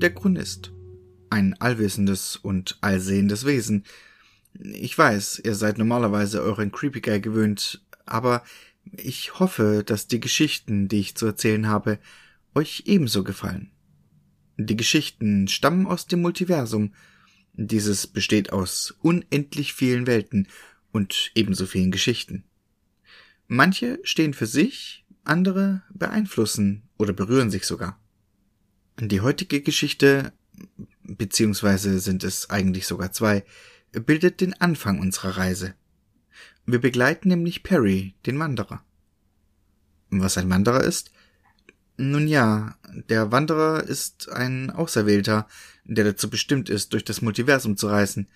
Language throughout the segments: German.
der Chronist. Ein allwissendes und allsehendes Wesen. Ich weiß, ihr seid normalerweise euren Creepy Guy gewöhnt, aber ich hoffe, dass die Geschichten, die ich zu erzählen habe, euch ebenso gefallen. Die Geschichten stammen aus dem Multiversum. Dieses besteht aus unendlich vielen Welten und ebenso vielen Geschichten. Manche stehen für sich, andere beeinflussen oder berühren sich sogar. Die heutige Geschichte, beziehungsweise sind es eigentlich sogar zwei, bildet den Anfang unserer Reise. Wir begleiten nämlich Perry, den Wanderer. Was ein Wanderer ist? Nun ja, der Wanderer ist ein Auserwählter, der dazu bestimmt ist, durch das Multiversum zu reisen,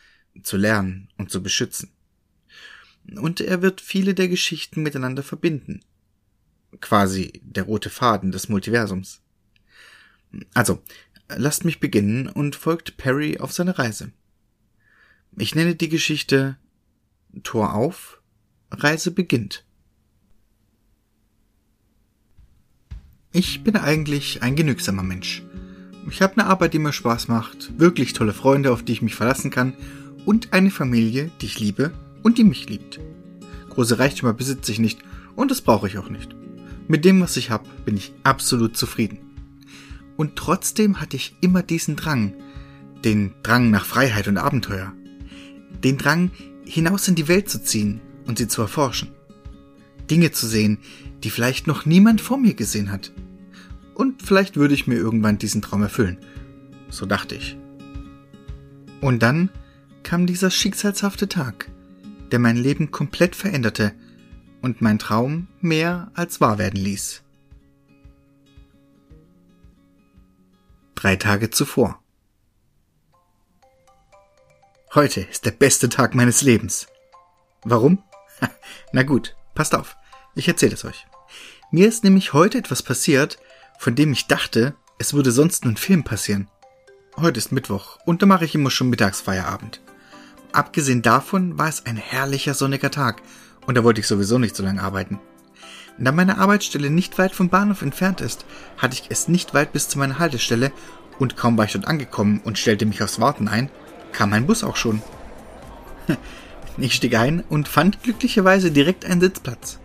zu lernen und zu beschützen. Und er wird viele der Geschichten miteinander verbinden. Quasi der rote Faden des Multiversums. Also, lasst mich beginnen und folgt Perry auf seine Reise. Ich nenne die Geschichte Tor auf, Reise beginnt. Ich bin eigentlich ein genügsamer Mensch. Ich habe eine Arbeit, die mir Spaß macht, wirklich tolle Freunde, auf die ich mich verlassen kann und eine Familie, die ich liebe und die mich liebt. Große Reichtümer besitze ich nicht und das brauche ich auch nicht. Mit dem, was ich habe, bin ich absolut zufrieden. Und trotzdem hatte ich immer diesen Drang, den Drang nach Freiheit und Abenteuer, den Drang, hinaus in die Welt zu ziehen und sie zu erforschen. Dinge zu sehen, die vielleicht noch niemand vor mir gesehen hat. Und vielleicht würde ich mir irgendwann diesen Traum erfüllen. So dachte ich. Und dann kam dieser schicksalshafte Tag, der mein Leben komplett veränderte und mein Traum mehr als wahr werden ließ. Drei Tage zuvor. Heute ist der beste Tag meines Lebens. Warum? Na gut, passt auf. Ich erzähle es euch. Mir ist nämlich heute etwas passiert, von dem ich dachte, es würde sonst nur ein Film passieren. Heute ist Mittwoch und da mache ich immer schon Mittagsfeierabend. Abgesehen davon war es ein herrlicher sonniger Tag und da wollte ich sowieso nicht so lange arbeiten. Da meine Arbeitsstelle nicht weit vom Bahnhof entfernt ist, hatte ich es nicht weit bis zu meiner Haltestelle und kaum war ich dort angekommen und stellte mich aufs Warten ein, kam mein Bus auch schon. Ich stieg ein und fand glücklicherweise direkt einen Sitzplatz.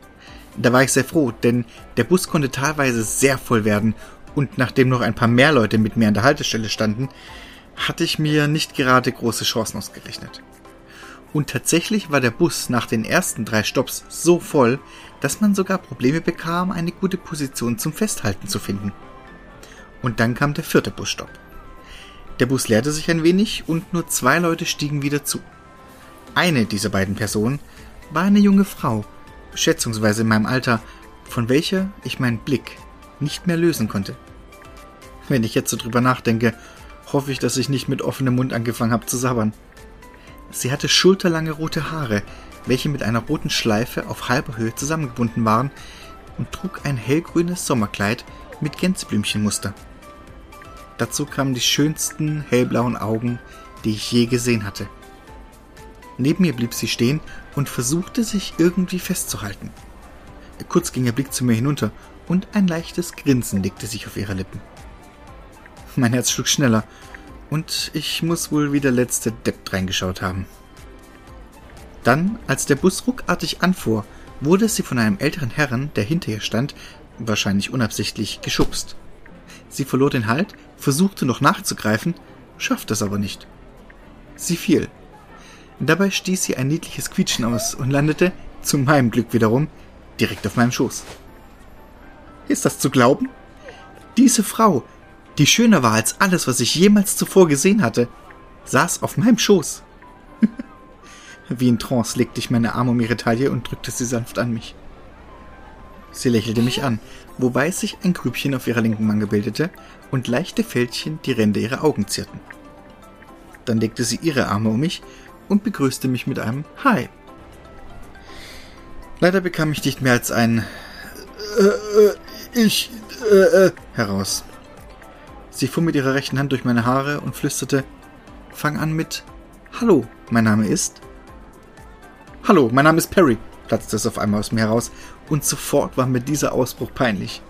Da war ich sehr froh, denn der Bus konnte teilweise sehr voll werden und nachdem noch ein paar mehr Leute mit mir an der Haltestelle standen, hatte ich mir nicht gerade große Chancen ausgerechnet. Und tatsächlich war der Bus nach den ersten drei Stops so voll, dass man sogar Probleme bekam, eine gute Position zum Festhalten zu finden. Und dann kam der vierte Busstopp. Der Bus leerte sich ein wenig und nur zwei Leute stiegen wieder zu. Eine dieser beiden Personen war eine junge Frau, schätzungsweise in meinem Alter, von welcher ich meinen Blick nicht mehr lösen konnte. Wenn ich jetzt so drüber nachdenke, hoffe ich, dass ich nicht mit offenem Mund angefangen habe zu sabbern. Sie hatte schulterlange rote Haare, welche mit einer roten Schleife auf halber Höhe zusammengebunden waren, und trug ein hellgrünes Sommerkleid mit Gänseblümchenmuster. Dazu kamen die schönsten hellblauen Augen, die ich je gesehen hatte. Neben mir blieb sie stehen und versuchte sich irgendwie festzuhalten. Kurz ging ihr Blick zu mir hinunter und ein leichtes Grinsen legte sich auf ihre Lippen. Mein Herz schlug schneller und ich muss wohl wie der letzte Depp reingeschaut haben. Dann, als der Bus ruckartig anfuhr, wurde sie von einem älteren Herrn, der hinter ihr stand, wahrscheinlich unabsichtlich geschubst. Sie verlor den Halt, versuchte noch nachzugreifen, schaffte es aber nicht. Sie fiel Dabei stieß sie ein niedliches Quietschen aus und landete, zu meinem Glück wiederum, direkt auf meinem Schoß. Ist das zu glauben? Diese Frau, die schöner war als alles, was ich jemals zuvor gesehen hatte, saß auf meinem Schoß. Wie in Trance legte ich meine Arme um ihre Taille und drückte sie sanft an mich. Sie lächelte mich an, wobei sich ein Grübchen auf ihrer linken Wange bildete und leichte Fältchen die Ränder ihrer Augen zierten. Dann legte sie ihre Arme um mich und begrüßte mich mit einem Hi. Leider bekam ich nicht mehr als ein äh, äh, ich äh, äh, heraus. Sie fuhr mit ihrer rechten Hand durch meine Haare und flüsterte Fang an mit Hallo, mein Name ist Hallo, mein Name ist Perry, platzte es auf einmal aus mir heraus, und sofort war mir dieser Ausbruch peinlich.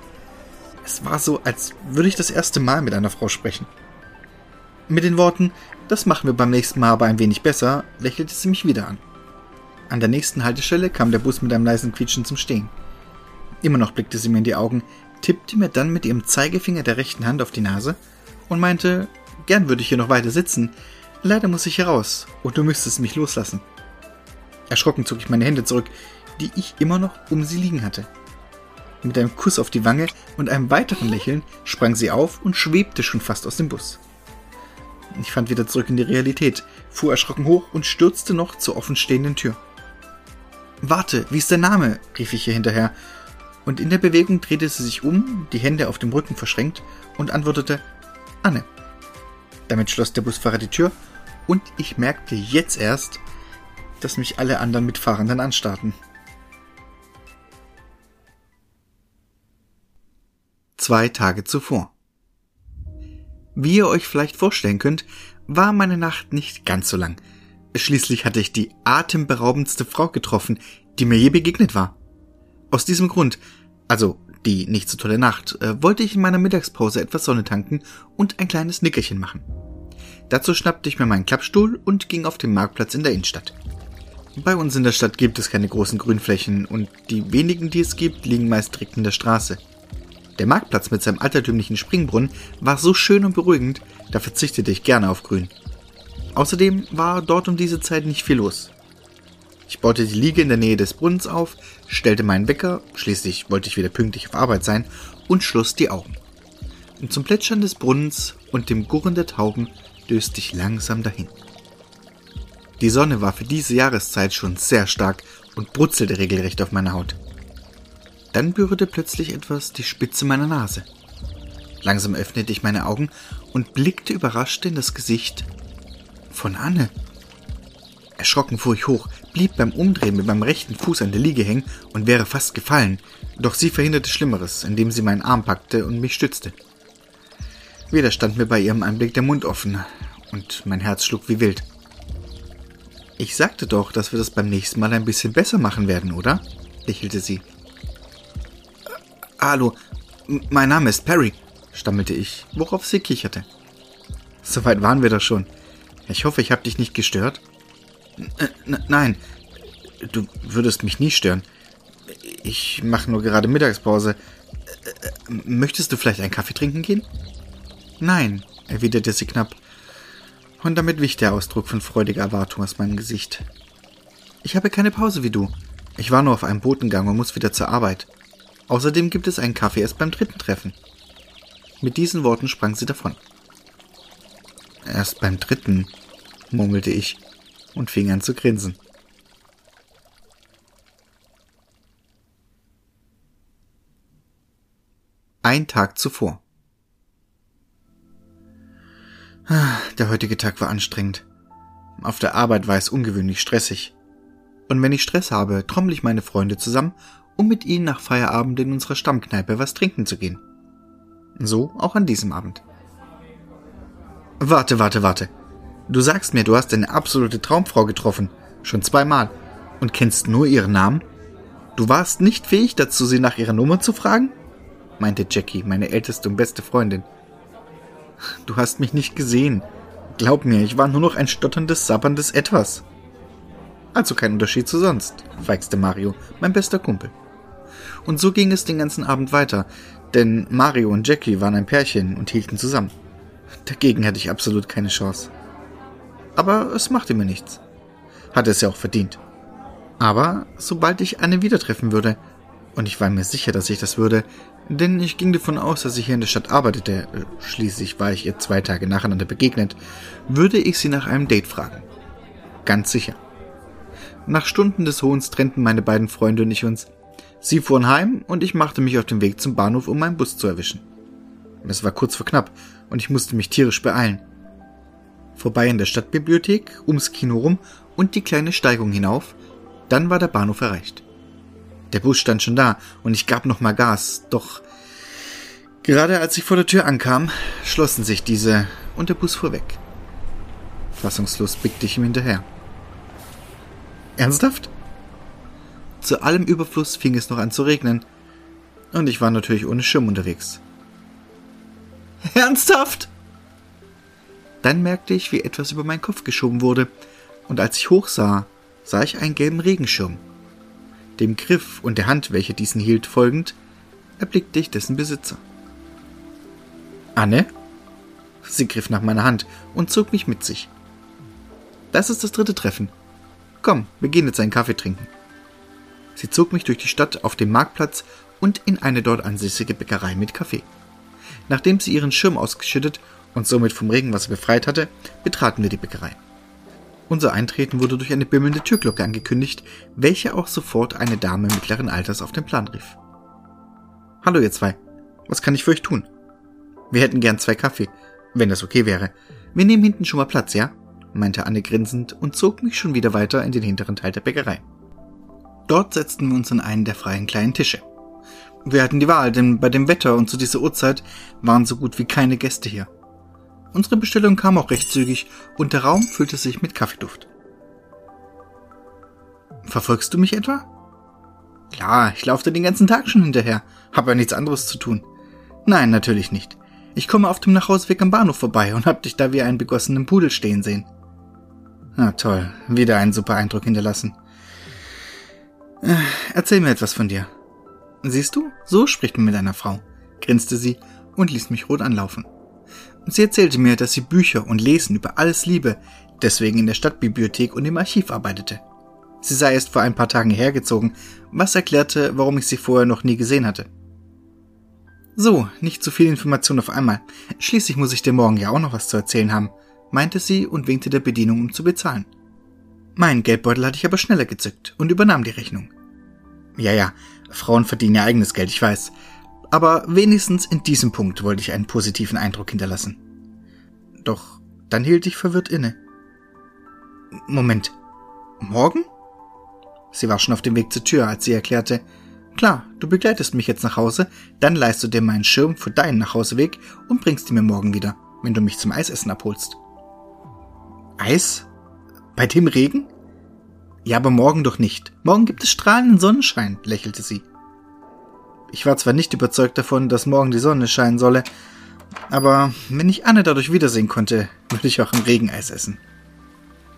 Es war so, als würde ich das erste Mal mit einer Frau sprechen. Mit den Worten, das machen wir beim nächsten Mal aber ein wenig besser, lächelte sie mich wieder an. An der nächsten Haltestelle kam der Bus mit einem leisen Quietschen zum Stehen. Immer noch blickte sie mir in die Augen, tippte mir dann mit ihrem Zeigefinger der rechten Hand auf die Nase und meinte, gern würde ich hier noch weiter sitzen, leider muss ich hier raus und du müsstest mich loslassen. Erschrocken zog ich meine Hände zurück, die ich immer noch um sie liegen hatte. Mit einem Kuss auf die Wange und einem weiteren Lächeln sprang sie auf und schwebte schon fast aus dem Bus. Ich fand wieder zurück in die Realität, fuhr erschrocken hoch und stürzte noch zur offenstehenden Tür. Warte, wie ist dein Name? rief ich ihr hinterher, und in der Bewegung drehte sie sich um, die Hände auf dem Rücken verschränkt, und antwortete Anne. Damit schloss der Busfahrer die Tür, und ich merkte jetzt erst, dass mich alle anderen Mitfahrenden anstarrten. Zwei Tage zuvor. Wie ihr euch vielleicht vorstellen könnt, war meine Nacht nicht ganz so lang. Schließlich hatte ich die atemberaubendste Frau getroffen, die mir je begegnet war. Aus diesem Grund, also die nicht so tolle Nacht, äh, wollte ich in meiner Mittagspause etwas Sonne tanken und ein kleines Nickerchen machen. Dazu schnappte ich mir meinen Klappstuhl und ging auf den Marktplatz in der Innenstadt. Bei uns in der Stadt gibt es keine großen Grünflächen und die wenigen, die es gibt, liegen meist direkt in der Straße. Der Marktplatz mit seinem altertümlichen Springbrunnen war so schön und beruhigend, da verzichtete ich gerne auf Grün. Außerdem war dort um diese Zeit nicht viel los. Ich baute die Liege in der Nähe des Brunnens auf, stellte meinen Wecker, schließlich wollte ich wieder pünktlich auf Arbeit sein, und schloss die Augen. Und zum Plätschern des Brunnens und dem Gurren der Tauben döste ich langsam dahin. Die Sonne war für diese Jahreszeit schon sehr stark und brutzelte regelrecht auf meiner Haut. Dann berührte plötzlich etwas die Spitze meiner Nase. Langsam öffnete ich meine Augen und blickte überrascht in das Gesicht von Anne. Erschrocken fuhr ich hoch, blieb beim Umdrehen mit meinem rechten Fuß an der Liege hängen und wäre fast gefallen, doch sie verhinderte Schlimmeres, indem sie meinen Arm packte und mich stützte. Wieder stand mir bei ihrem Anblick der Mund offen und mein Herz schlug wie wild. Ich sagte doch, dass wir das beim nächsten Mal ein bisschen besser machen werden, oder? lächelte sie. Hallo, mein Name ist Perry, stammelte ich, worauf sie kicherte. Soweit waren wir doch schon. Ich hoffe, ich habe dich nicht gestört. N nein, du würdest mich nie stören. Ich mache nur gerade Mittagspause. Möchtest du vielleicht einen Kaffee trinken gehen? Nein, erwiderte sie knapp. Und damit wich der Ausdruck von freudiger Erwartung aus meinem Gesicht. Ich habe keine Pause wie du. Ich war nur auf einem Botengang und muss wieder zur Arbeit. Außerdem gibt es einen Kaffee erst beim dritten Treffen. Mit diesen Worten sprang sie davon. Erst beim dritten, murmelte ich und fing an zu grinsen. Ein Tag zuvor. Der heutige Tag war anstrengend. Auf der Arbeit war es ungewöhnlich stressig. Und wenn ich Stress habe, trommel ich meine Freunde zusammen um mit ihnen nach Feierabend in unserer Stammkneipe was trinken zu gehen. So auch an diesem Abend. Warte, warte, warte. Du sagst mir, du hast eine absolute Traumfrau getroffen. Schon zweimal. Und kennst nur ihren Namen? Du warst nicht fähig dazu, sie nach ihrer Nummer zu fragen? meinte Jackie, meine älteste und beste Freundin. Du hast mich nicht gesehen. Glaub mir, ich war nur noch ein stotterndes, sabberndes Etwas. Also kein Unterschied zu sonst, feixte Mario, mein bester Kumpel. Und so ging es den ganzen Abend weiter, denn Mario und Jackie waren ein Pärchen und hielten zusammen. Dagegen hatte ich absolut keine Chance. Aber es machte mir nichts. Hatte es ja auch verdient. Aber sobald ich Anne wieder treffen würde, und ich war mir sicher, dass ich das würde, denn ich ging davon aus, dass ich hier in der Stadt arbeitete, schließlich war ich ihr zwei Tage nacheinander begegnet, würde ich sie nach einem Date fragen. Ganz sicher. Nach Stunden des Hohns trennten meine beiden Freunde und ich uns, Sie fuhren heim und ich machte mich auf den Weg zum Bahnhof, um meinen Bus zu erwischen. Es war kurz vor knapp und ich musste mich tierisch beeilen. Vorbei in der Stadtbibliothek, ums Kino rum und die kleine Steigung hinauf, dann war der Bahnhof erreicht. Der Bus stand schon da und ich gab nochmal Gas, doch gerade als ich vor der Tür ankam, schlossen sich diese und der Bus fuhr weg. Fassungslos blickte ich ihm hinterher. Ernsthaft? Zu allem Überfluss fing es noch an zu regnen, und ich war natürlich ohne Schirm unterwegs. Ernsthaft? Dann merkte ich, wie etwas über meinen Kopf geschoben wurde, und als ich hochsah, sah ich einen gelben Regenschirm. Dem Griff und der Hand, welche diesen hielt, folgend, erblickte ich dessen Besitzer. Anne? Sie griff nach meiner Hand und zog mich mit sich. Das ist das dritte Treffen. Komm, wir gehen jetzt einen Kaffee trinken. Sie zog mich durch die Stadt auf den Marktplatz und in eine dort ansässige Bäckerei mit Kaffee. Nachdem sie ihren Schirm ausgeschüttet und somit vom Regenwasser befreit hatte, betraten wir die Bäckerei. Unser Eintreten wurde durch eine bimmelnde Türglocke angekündigt, welche auch sofort eine Dame mittleren Alters auf den Plan rief. Hallo ihr zwei, was kann ich für euch tun? Wir hätten gern zwei Kaffee, wenn das okay wäre. Wir nehmen hinten schon mal Platz, ja? meinte Anne grinsend und zog mich schon wieder weiter in den hinteren Teil der Bäckerei. Dort setzten wir uns an einen der freien kleinen Tische. Wir hatten die Wahl, denn bei dem Wetter und zu dieser Uhrzeit waren so gut wie keine Gäste hier. Unsere Bestellung kam auch recht zügig und der Raum füllte sich mit Kaffeeduft. Verfolgst du mich etwa? Klar, ich laufe den ganzen Tag schon hinterher, habe ja nichts anderes zu tun. Nein, natürlich nicht. Ich komme auf dem Nachhauseweg am Bahnhof vorbei und hab dich da wie einen begossenen Pudel stehen sehen. Na toll, wieder einen super Eindruck hinterlassen. Äh, erzähl mir etwas von dir. Siehst du, so spricht man mit einer Frau, grinste sie und ließ mich rot anlaufen. Sie erzählte mir, dass sie Bücher und Lesen über alles liebe, deswegen in der Stadtbibliothek und im Archiv arbeitete. Sie sei erst vor ein paar Tagen hergezogen, was erklärte, warum ich sie vorher noch nie gesehen hatte. So, nicht zu viel Information auf einmal. Schließlich muss ich dir morgen ja auch noch was zu erzählen haben, meinte sie und winkte der Bedienung, um zu bezahlen. Mein Geldbeutel hatte ich aber schneller gezückt und übernahm die Rechnung. Ja, ja, Frauen verdienen ihr eigenes Geld, ich weiß. Aber wenigstens in diesem Punkt wollte ich einen positiven Eindruck hinterlassen. Doch dann hielt ich verwirrt inne. Moment. Morgen? Sie war schon auf dem Weg zur Tür, als sie erklärte, Klar, du begleitest mich jetzt nach Hause, dann leihst du dir meinen Schirm für deinen Nachhauseweg und bringst ihn mir morgen wieder, wenn du mich zum Eisessen abholst. Eis? Bei dem Regen? Ja, aber morgen doch nicht. Morgen gibt es strahlenden Sonnenschein, lächelte sie. Ich war zwar nicht überzeugt davon, dass morgen die Sonne scheinen solle, aber wenn ich Anne dadurch wiedersehen konnte, würde ich auch im Regen Eis essen.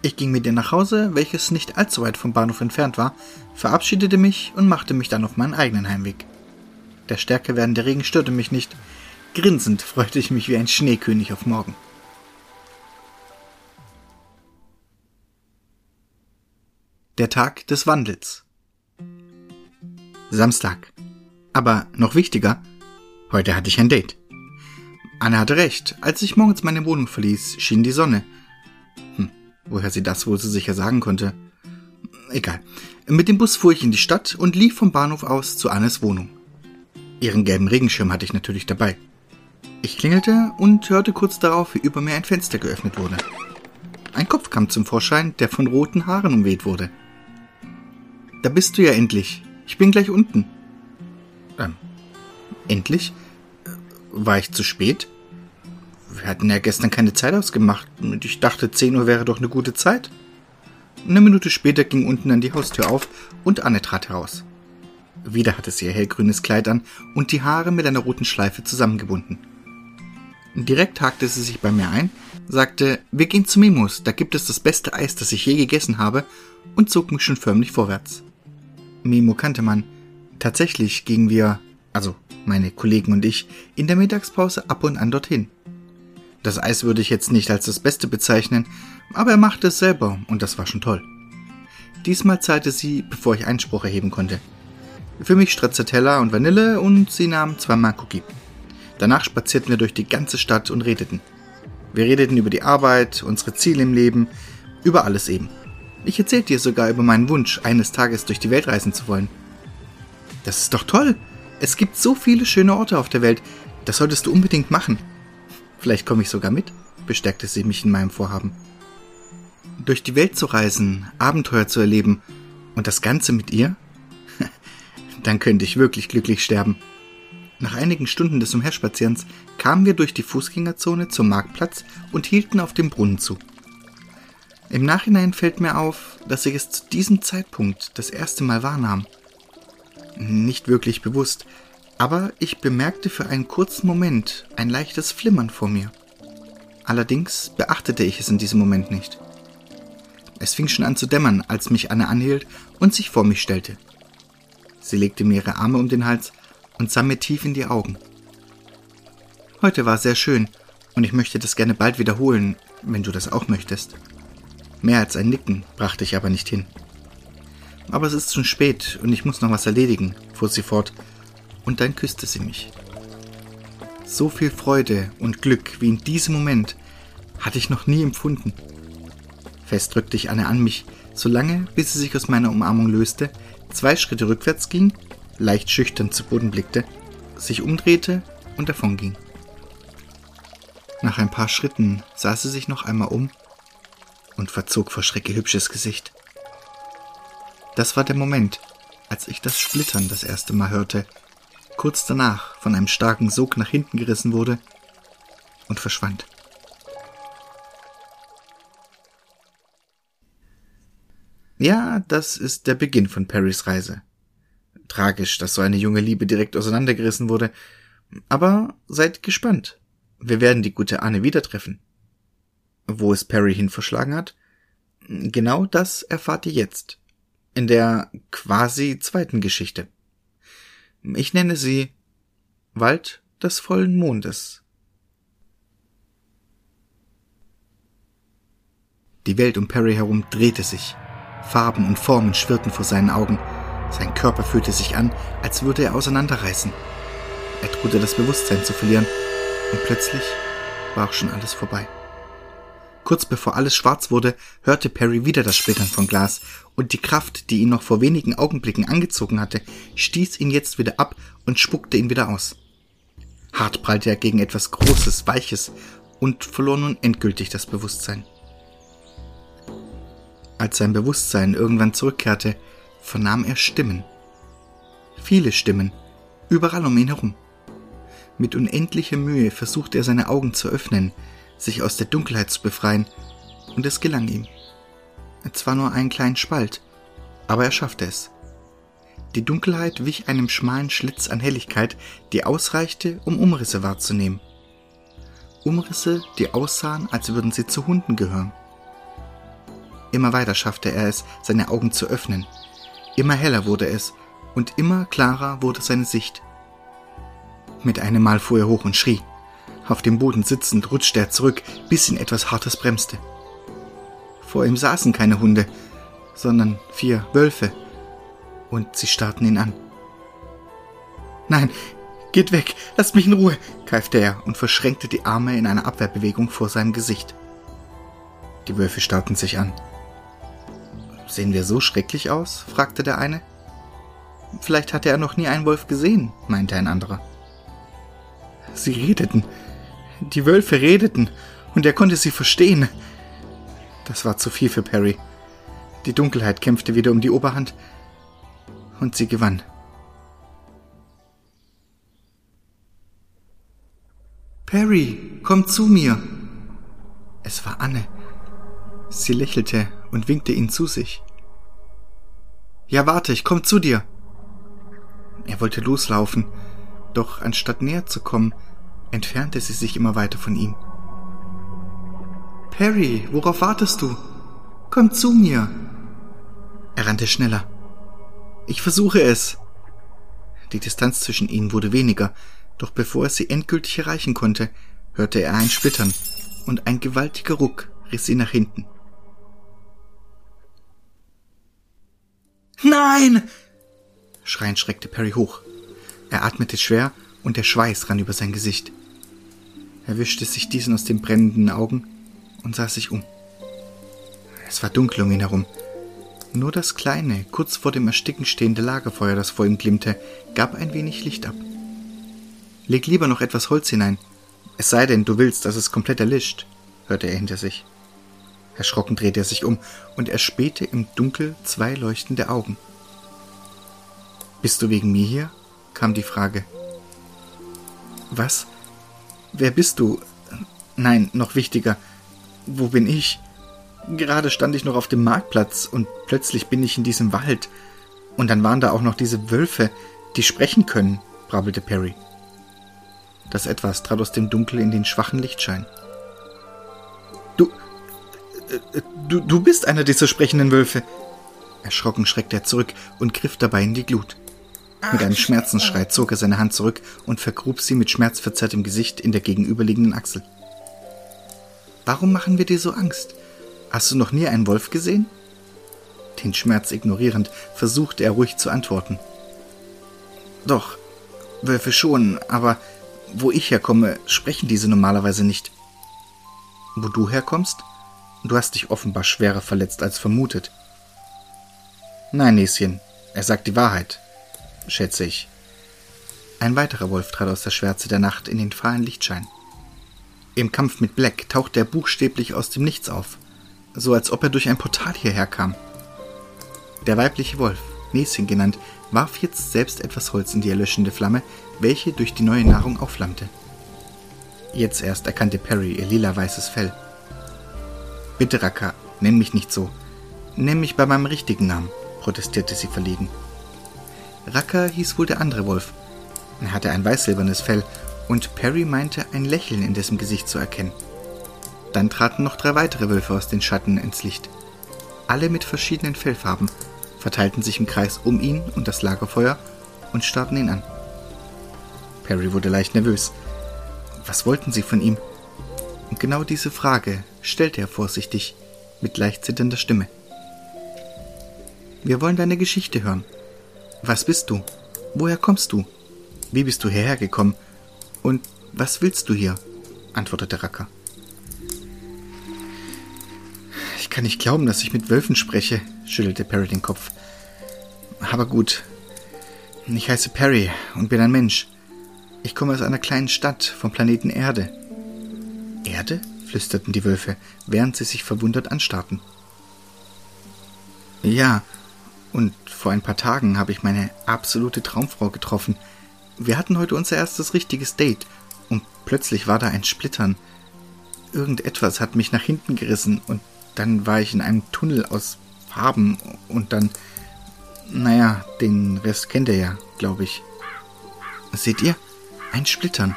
Ich ging mit ihr nach Hause, welches nicht allzu weit vom Bahnhof entfernt war, verabschiedete mich und machte mich dann auf meinen eigenen Heimweg. Der stärker werdende Regen störte mich nicht. Grinsend freute ich mich wie ein Schneekönig auf morgen. Der Tag des Wandels. Samstag. Aber noch wichtiger, heute hatte ich ein Date. Anne hatte recht. Als ich morgens meine Wohnung verließ, schien die Sonne. Woher sie das wohl so sicher sagen konnte. Egal. Mit dem Bus fuhr ich in die Stadt und lief vom Bahnhof aus zu Annes Wohnung. Ihren gelben Regenschirm hatte ich natürlich dabei. Ich klingelte und hörte kurz darauf, wie über mir ein Fenster geöffnet wurde. Ein Kopf kam zum Vorschein, der von roten Haaren umweht wurde. Da bist du ja endlich. Ich bin gleich unten. Ähm, endlich? War ich zu spät? Wir hatten ja gestern keine Zeit ausgemacht und ich dachte, 10 Uhr wäre doch eine gute Zeit. Eine Minute später ging unten dann die Haustür auf und Anne trat heraus. Wieder hatte sie ihr hellgrünes Kleid an und die Haare mit einer roten Schleife zusammengebunden. Direkt hakte sie sich bei mir ein, sagte, wir gehen zu Memos, da gibt es das beste Eis, das ich je gegessen habe, und zog mich schon förmlich vorwärts. Memo kannte man. Tatsächlich gingen wir, also meine Kollegen und ich, in der Mittagspause ab und an dorthin. Das Eis würde ich jetzt nicht als das Beste bezeichnen, aber er machte es selber und das war schon toll. Diesmal zahlte sie, bevor ich Einspruch erheben konnte. Für mich Stracciatella und Vanille und sie nahm zweimal Cookie. Danach spazierten wir durch die ganze Stadt und redeten. Wir redeten über die Arbeit, unsere Ziele im Leben, über alles eben. Ich erzählte ihr sogar über meinen Wunsch, eines Tages durch die Welt reisen zu wollen. Das ist doch toll. Es gibt so viele schöne Orte auf der Welt. Das solltest du unbedingt machen. Vielleicht komme ich sogar mit, bestärkte sie mich in meinem Vorhaben. Durch die Welt zu reisen, Abenteuer zu erleben und das Ganze mit ihr? Dann könnte ich wirklich glücklich sterben. Nach einigen Stunden des Umherspazierens kamen wir durch die Fußgängerzone zum Marktplatz und hielten auf dem Brunnen zu. Im Nachhinein fällt mir auf, dass ich es zu diesem Zeitpunkt das erste Mal wahrnahm. Nicht wirklich bewusst, aber ich bemerkte für einen kurzen Moment ein leichtes Flimmern vor mir. Allerdings beachtete ich es in diesem Moment nicht. Es fing schon an zu dämmern, als mich Anne anhielt und sich vor mich stellte. Sie legte mir ihre Arme um den Hals und sah mir tief in die Augen. Heute war sehr schön und ich möchte das gerne bald wiederholen, wenn du das auch möchtest. Mehr als ein Nicken brachte ich aber nicht hin. Aber es ist schon spät und ich muss noch was erledigen, fuhr sie fort, und dann küsste sie mich. So viel Freude und Glück wie in diesem Moment hatte ich noch nie empfunden. Fest drückte ich Anne an mich, so lange, bis sie sich aus meiner Umarmung löste, zwei Schritte rückwärts ging, leicht schüchtern zu Boden blickte, sich umdrehte und davonging. Nach ein paar Schritten sah sie sich noch einmal um und verzog vor Schreck hübsches Gesicht. Das war der Moment, als ich das Splittern das erste Mal hörte, kurz danach von einem starken Sog nach hinten gerissen wurde und verschwand. Ja, das ist der Beginn von Perrys Reise. Tragisch, dass so eine junge Liebe direkt auseinandergerissen wurde, aber seid gespannt. Wir werden die gute Anne wieder treffen. Wo es Perry hin verschlagen hat? Genau das erfahrt ihr jetzt. In der quasi zweiten Geschichte. Ich nenne sie Wald des vollen Mondes. Die Welt um Perry herum drehte sich. Farben und Formen schwirrten vor seinen Augen. Sein Körper fühlte sich an, als würde er auseinanderreißen. Er drohte das Bewusstsein zu verlieren, und plötzlich war auch schon alles vorbei. Kurz bevor alles schwarz wurde, hörte Perry wieder das Splittern von Glas, und die Kraft, die ihn noch vor wenigen Augenblicken angezogen hatte, stieß ihn jetzt wieder ab und spuckte ihn wieder aus. Hart prallte er gegen etwas Großes, Weiches und verlor nun endgültig das Bewusstsein. Als sein Bewusstsein irgendwann zurückkehrte, vernahm er Stimmen. Viele Stimmen, überall um ihn herum. Mit unendlicher Mühe versuchte er seine Augen zu öffnen, sich aus der Dunkelheit zu befreien, und es gelang ihm. Zwar nur einen kleinen Spalt, aber er schaffte es. Die Dunkelheit wich einem schmalen Schlitz an Helligkeit, die ausreichte, um Umrisse wahrzunehmen. Umrisse, die aussahen, als würden sie zu Hunden gehören. Immer weiter schaffte er es, seine Augen zu öffnen. Immer heller wurde es, und immer klarer wurde seine Sicht. Mit einem Mal fuhr er hoch und schrie. Auf dem Boden sitzend rutschte er zurück, bis ihn etwas Hartes bremste. Vor ihm saßen keine Hunde, sondern vier Wölfe, und sie starrten ihn an. Nein, geht weg, lasst mich in Ruhe, keifte er und verschränkte die Arme in einer Abwehrbewegung vor seinem Gesicht. Die Wölfe starrten sich an. Sehen wir so schrecklich aus? fragte der eine. Vielleicht hatte er noch nie einen Wolf gesehen, meinte ein anderer. Sie redeten. Die Wölfe redeten, und er konnte sie verstehen. Das war zu viel für Perry. Die Dunkelheit kämpfte wieder um die Oberhand, und sie gewann. Perry, komm zu mir. Es war Anne. Sie lächelte und winkte ihn zu sich. Ja, warte, ich komm zu dir. Er wollte loslaufen, doch anstatt näher zu kommen, entfernte sie sich immer weiter von ihm. Perry, worauf wartest du? Komm zu mir. Er rannte schneller. Ich versuche es. Die Distanz zwischen ihnen wurde weniger, doch bevor er sie endgültig erreichen konnte, hörte er ein Splittern, und ein gewaltiger Ruck riss sie nach hinten. Nein! Schreiend schreckte Perry hoch. Er atmete schwer und der Schweiß rann über sein Gesicht. Er wischte sich diesen aus den brennenden Augen und sah sich um. Es war dunkel um ihn herum. Nur das kleine, kurz vor dem Ersticken stehende Lagerfeuer, das vor ihm glimmte, gab ein wenig Licht ab. Leg lieber noch etwas Holz hinein. Es sei denn, du willst, dass es komplett erlischt, hörte er hinter sich. Erschrocken drehte er sich um und erspähte im Dunkel zwei leuchtende Augen. Bist du wegen mir hier? kam die Frage. Was? Wer bist du? Nein, noch wichtiger. Wo bin ich? Gerade stand ich noch auf dem Marktplatz und plötzlich bin ich in diesem Wald. Und dann waren da auch noch diese Wölfe, die sprechen können, brabbelte Perry. Das etwas trat aus dem Dunkel in den schwachen Lichtschein. Du, äh, du, du bist einer dieser sprechenden Wölfe. Erschrocken schreckte er zurück und griff dabei in die Glut. Mit einem Schmerzensschrei zog er seine Hand zurück und vergrub sie mit schmerzverzerrtem Gesicht in der gegenüberliegenden Achsel. Warum machen wir dir so Angst? Hast du noch nie einen Wolf gesehen? Den Schmerz ignorierend versuchte er ruhig zu antworten. Doch, Wölfe schon, aber wo ich herkomme, sprechen diese normalerweise nicht. Wo du herkommst? Du hast dich offenbar schwerer verletzt als vermutet. Nein, Näschen, er sagt die Wahrheit, schätze ich. Ein weiterer Wolf trat aus der Schwärze der Nacht in den fahlen Lichtschein. Im Kampf mit Black tauchte er buchstäblich aus dem Nichts auf, so als ob er durch ein Portal hierher kam. Der weibliche Wolf, Näschen genannt, warf jetzt selbst etwas Holz in die erlöschende Flamme, welche durch die neue Nahrung aufflammte. Jetzt erst erkannte Perry ihr lila-weißes Fell. Bitte, Raka, nenn mich nicht so. Nenn mich bei meinem richtigen Namen, protestierte sie verlegen. Raka hieß wohl der andere Wolf. Er hatte ein weißsilbernes Fell und Perry meinte, ein Lächeln in dessen Gesicht zu erkennen. Dann traten noch drei weitere Wölfe aus den Schatten ins Licht. Alle mit verschiedenen Fellfarben, verteilten sich im Kreis um ihn und das Lagerfeuer und starrten ihn an. Perry wurde leicht nervös. Was wollten sie von ihm? Und genau diese Frage stellte er vorsichtig, mit leicht zitternder Stimme. Wir wollen deine Geschichte hören. Was bist du? Woher kommst du? Wie bist du hierher gekommen? Und was willst du hier? antwortete Racker. Ich kann nicht glauben, dass ich mit Wölfen spreche, schüttelte Perry den Kopf. Aber gut. Ich heiße Perry und bin ein Mensch. Ich komme aus einer kleinen Stadt vom Planeten Erde. Erde? flüsterten die Wölfe, während sie sich verwundert anstarrten. Ja, und vor ein paar Tagen habe ich meine absolute Traumfrau getroffen. Wir hatten heute unser erstes richtiges Date und plötzlich war da ein Splittern. Irgendetwas hat mich nach hinten gerissen und dann war ich in einem Tunnel aus Farben und dann. Naja, den Rest kennt ihr ja, glaube ich. Seht ihr? Ein Splittern.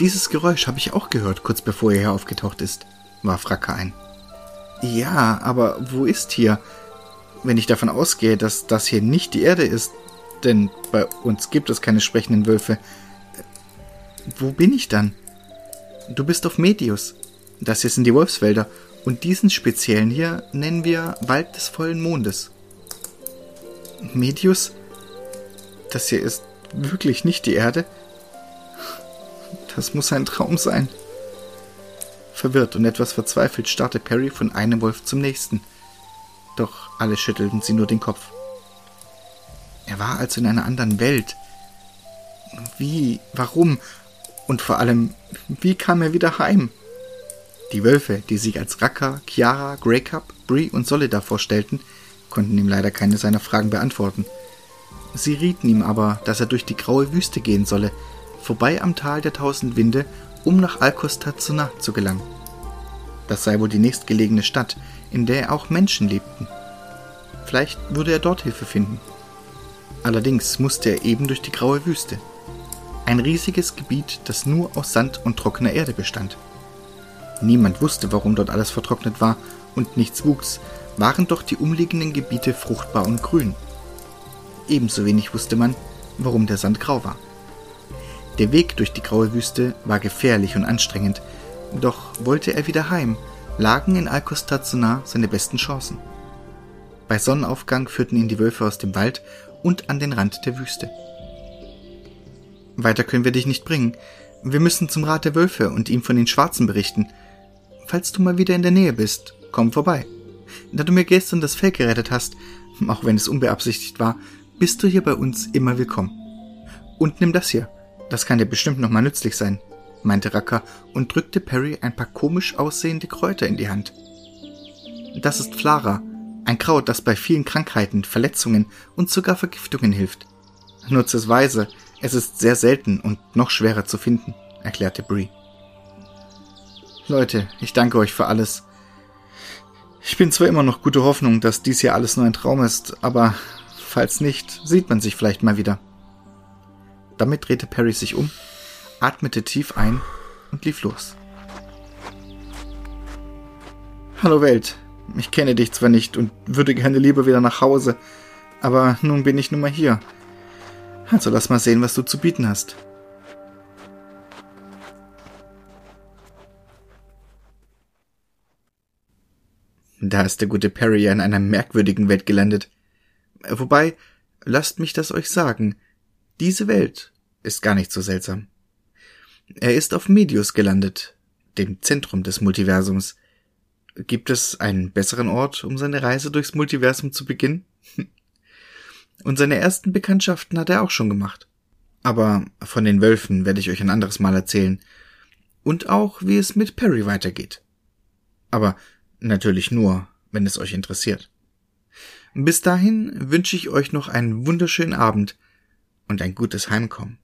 Dieses Geräusch habe ich auch gehört, kurz bevor er hier aufgetaucht ist, warf Racker ein. Ja, aber wo ist hier? Wenn ich davon ausgehe, dass das hier nicht die Erde ist, denn bei uns gibt es keine sprechenden Wölfe. Wo bin ich dann? Du bist auf Medius. Das hier sind die Wolfswälder. Und diesen speziellen hier nennen wir Wald des vollen Mondes. Medius? Das hier ist wirklich nicht die Erde? Das muss ein Traum sein. Verwirrt und etwas verzweifelt starrte Perry von einem Wolf zum nächsten. Doch alle schüttelten sie nur den Kopf. Er war also in einer anderen Welt. Wie? Warum? Und vor allem, wie kam er wieder heim? Die Wölfe, die sich als Raka, Chiara, Greycup, Bree und Solida vorstellten, konnten ihm leider keine seiner Fragen beantworten. Sie rieten ihm aber, dass er durch die graue Wüste gehen solle, vorbei am Tal der tausend Winde, um nach Alkostazuna zu gelangen. Das sei wohl die nächstgelegene Stadt, in der auch Menschen lebten. Vielleicht würde er dort Hilfe finden. Allerdings musste er eben durch die graue Wüste. Ein riesiges Gebiet, das nur aus Sand und trockener Erde bestand. Niemand wusste, warum dort alles vertrocknet war und nichts wuchs, waren doch die umliegenden Gebiete fruchtbar und grün. Ebenso wenig wusste man, warum der Sand grau war. Der Weg durch die graue Wüste war gefährlich und anstrengend, doch wollte er wieder heim, lagen in Alkostazuna seine besten Chancen. Bei Sonnenaufgang führten ihn die Wölfe aus dem Wald und an den Rand der Wüste. Weiter können wir dich nicht bringen. Wir müssen zum Rat der Wölfe und ihm von den Schwarzen berichten. Falls du mal wieder in der Nähe bist, komm vorbei. Da du mir gestern das Fell gerettet hast, auch wenn es unbeabsichtigt war, bist du hier bei uns immer willkommen. Und nimm das hier. Das kann dir bestimmt nochmal nützlich sein, meinte Racker und drückte Perry ein paar komisch aussehende Kräuter in die Hand. Das ist Flara, ein Kraut, das bei vielen Krankheiten, Verletzungen und sogar Vergiftungen hilft. Nutze es weise, es ist sehr selten und noch schwerer zu finden, erklärte Bree. Leute, ich danke euch für alles. Ich bin zwar immer noch gute Hoffnung, dass dies hier alles nur ein Traum ist, aber falls nicht, sieht man sich vielleicht mal wieder. Damit drehte Perry sich um, atmete tief ein und lief los. Hallo Welt. Ich kenne dich zwar nicht und würde gerne lieber wieder nach Hause, aber nun bin ich nun mal hier. Also lass mal sehen, was du zu bieten hast. Da ist der gute Perry ja in einer merkwürdigen Welt gelandet. Wobei, lasst mich das euch sagen, diese Welt ist gar nicht so seltsam. Er ist auf Medius gelandet, dem Zentrum des Multiversums. Gibt es einen besseren Ort, um seine Reise durchs Multiversum zu beginnen? Und seine ersten Bekanntschaften hat er auch schon gemacht. Aber von den Wölfen werde ich euch ein anderes Mal erzählen. Und auch, wie es mit Perry weitergeht. Aber natürlich nur, wenn es euch interessiert. Bis dahin wünsche ich euch noch einen wunderschönen Abend und ein gutes Heimkommen.